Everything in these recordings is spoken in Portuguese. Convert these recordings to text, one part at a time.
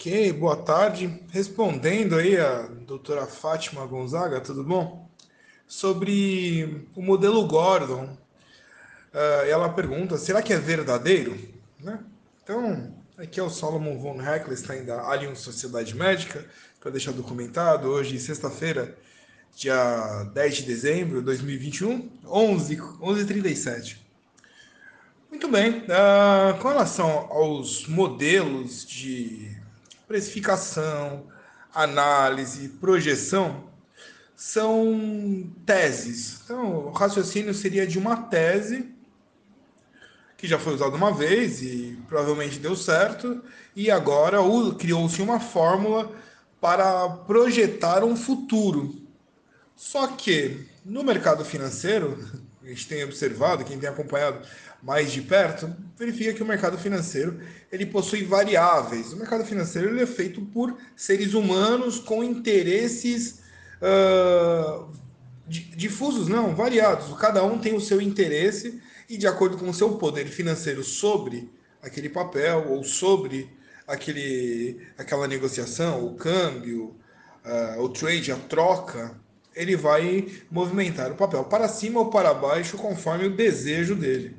Ok, boa tarde. Respondendo aí a doutora Fátima Gonzaga, tudo bom? Sobre o modelo Gordon, uh, ela pergunta, será que é verdadeiro? Né? Então, aqui é o Solomon von Heckelstein da Allianz Sociedade Médica, para deixar documentado, hoje, sexta-feira, dia 10 de dezembro de 2021, 11, 11h37. Muito bem, uh, com relação aos modelos de precificação, análise, projeção, são teses. Então, o raciocínio seria de uma tese que já foi usada uma vez e provavelmente deu certo, e agora criou-se uma fórmula para projetar um futuro. Só que no mercado financeiro, a gente tem observado, quem tem acompanhado mais de perto, verifica que o mercado financeiro ele possui variáveis. O mercado financeiro ele é feito por seres humanos com interesses uh, difusos, não, variados. Cada um tem o seu interesse e de acordo com o seu poder financeiro sobre aquele papel ou sobre aquele, aquela negociação, o câmbio, uh, o trade, a troca, ele vai movimentar o papel para cima ou para baixo conforme o desejo dele.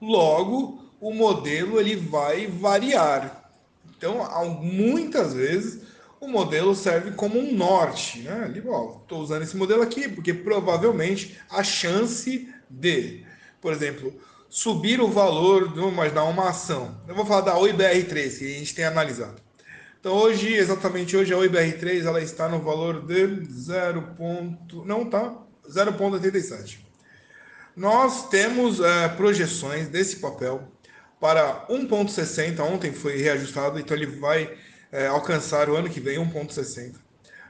Logo, o modelo ele vai variar. Então, muitas vezes o modelo serve como um norte, né? Estou usando esse modelo aqui porque provavelmente a chance de, por exemplo, subir o valor, vamos imaginar uma ação. Eu vou falar da OIBR3 que a gente tem analisado. Então hoje, exatamente hoje, a OIBR3 ela está no valor de 0. Não tá 0,87. Nós temos é, projeções desse papel para 1,60. Ontem foi reajustado, então ele vai é, alcançar o ano que vem 1,60.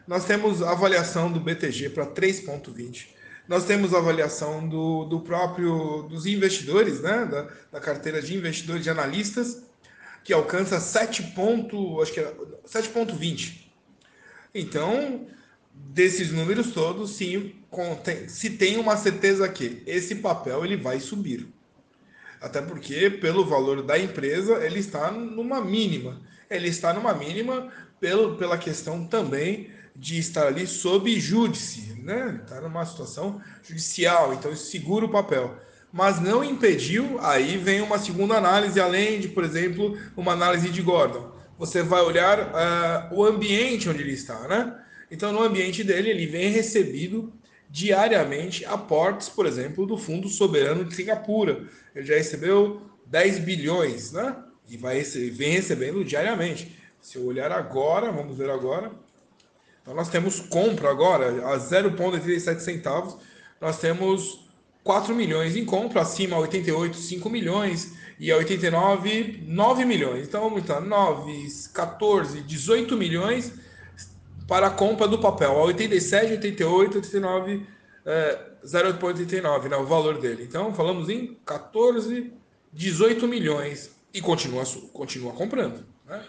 Nós temos avaliação do BTG para 3,20. Nós temos avaliação do, do próprio dos investidores, né, da, da carteira de investidores de analistas, que alcança 7 ponto, acho que é 7,20. Então, desses números todos, sim, contém, se tem uma certeza que esse papel ele vai subir. Até porque, pelo valor da empresa, ele está numa mínima. Ele está numa mínima pelo, pela questão também de estar ali sob júdice, né? Está numa situação judicial, então segura o papel. Mas não impediu, aí vem uma segunda análise, além de, por exemplo, uma análise de Gordon. Você vai olhar uh, o ambiente onde ele está, né? Então, no ambiente dele, ele vem recebido diariamente aportes, por exemplo, do Fundo Soberano de Singapura. Ele já recebeu 10 bilhões, né? E vai receber, vem recebendo diariamente. Se eu olhar agora, vamos ver agora. Então, nós temos compra agora a 0,87 centavos. Nós temos 4 milhões em compra, acima 88, 5 milhões e a 89, 9 milhões. Então, vamos estar 9, 14, 18 milhões para a compra do papel, a 87, 88, 89, é, 0,89, né, o valor dele. Então, falamos em 14, 18 milhões e continua, continua comprando. Né?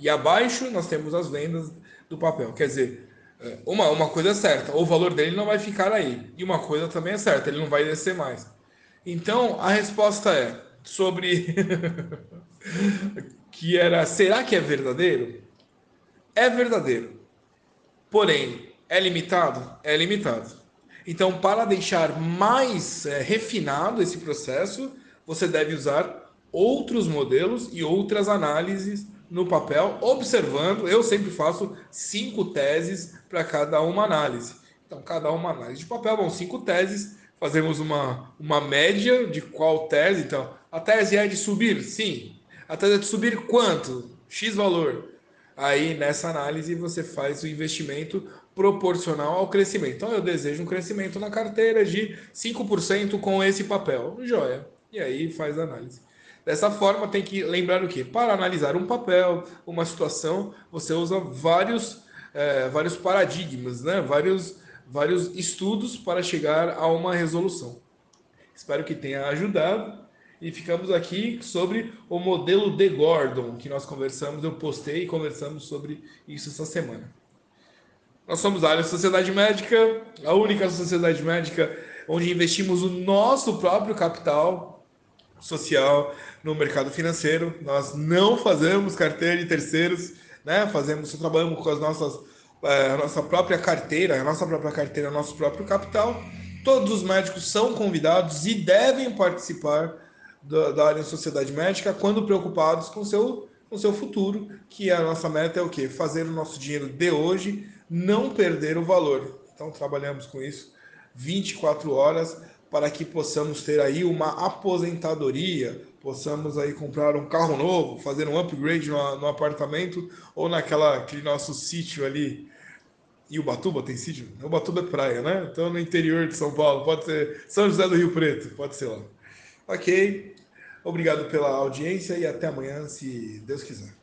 E abaixo nós temos as vendas do papel. Quer dizer, uma, uma coisa é certa, o valor dele não vai ficar aí. E uma coisa também é certa, ele não vai descer mais. Então, a resposta é sobre que era, será que é verdadeiro? É verdadeiro. Porém, é limitado? É limitado. Então, para deixar mais é, refinado esse processo, você deve usar outros modelos e outras análises no papel, observando. Eu sempre faço cinco teses para cada uma análise. Então, cada uma análise de papel vão cinco teses. Fazemos uma, uma média de qual tese. Então, a tese é de subir? Sim. A tese é de subir quanto? X valor. Aí nessa análise você faz o investimento proporcional ao crescimento. Então eu desejo um crescimento na carteira de 5% com esse papel. Joia. E aí faz a análise. Dessa forma, tem que lembrar o que? Para analisar um papel, uma situação, você usa vários, é, vários paradigmas, né? vários, vários estudos para chegar a uma resolução. Espero que tenha ajudado e ficamos aqui sobre o modelo de Gordon, que nós conversamos, eu postei e conversamos sobre isso essa semana. Nós somos a área Sociedade Médica, a única sociedade médica onde investimos o nosso próprio capital social no mercado financeiro. Nós não fazemos carteira de terceiros, né? Fazemos, trabalhamos com as nossas, é, a nossa própria carteira, a nossa própria carteira, nosso próprio capital. Todos os médicos são convidados e devem participar da, da área de sociedade médica quando preocupados com seu com seu futuro, que a nossa meta é o quê? Fazer o nosso dinheiro de hoje não perder o valor. Então trabalhamos com isso 24 horas para que possamos ter aí uma aposentadoria, possamos aí comprar um carro novo, fazer um upgrade no, no apartamento ou naquela aquele nosso sítio ali. E o Batuba tem sítio? O Batuba é praia, né? Então no interior de São Paulo, pode ser São José do Rio Preto, pode ser lá. Ok. Obrigado pela audiência e até amanhã, se Deus quiser.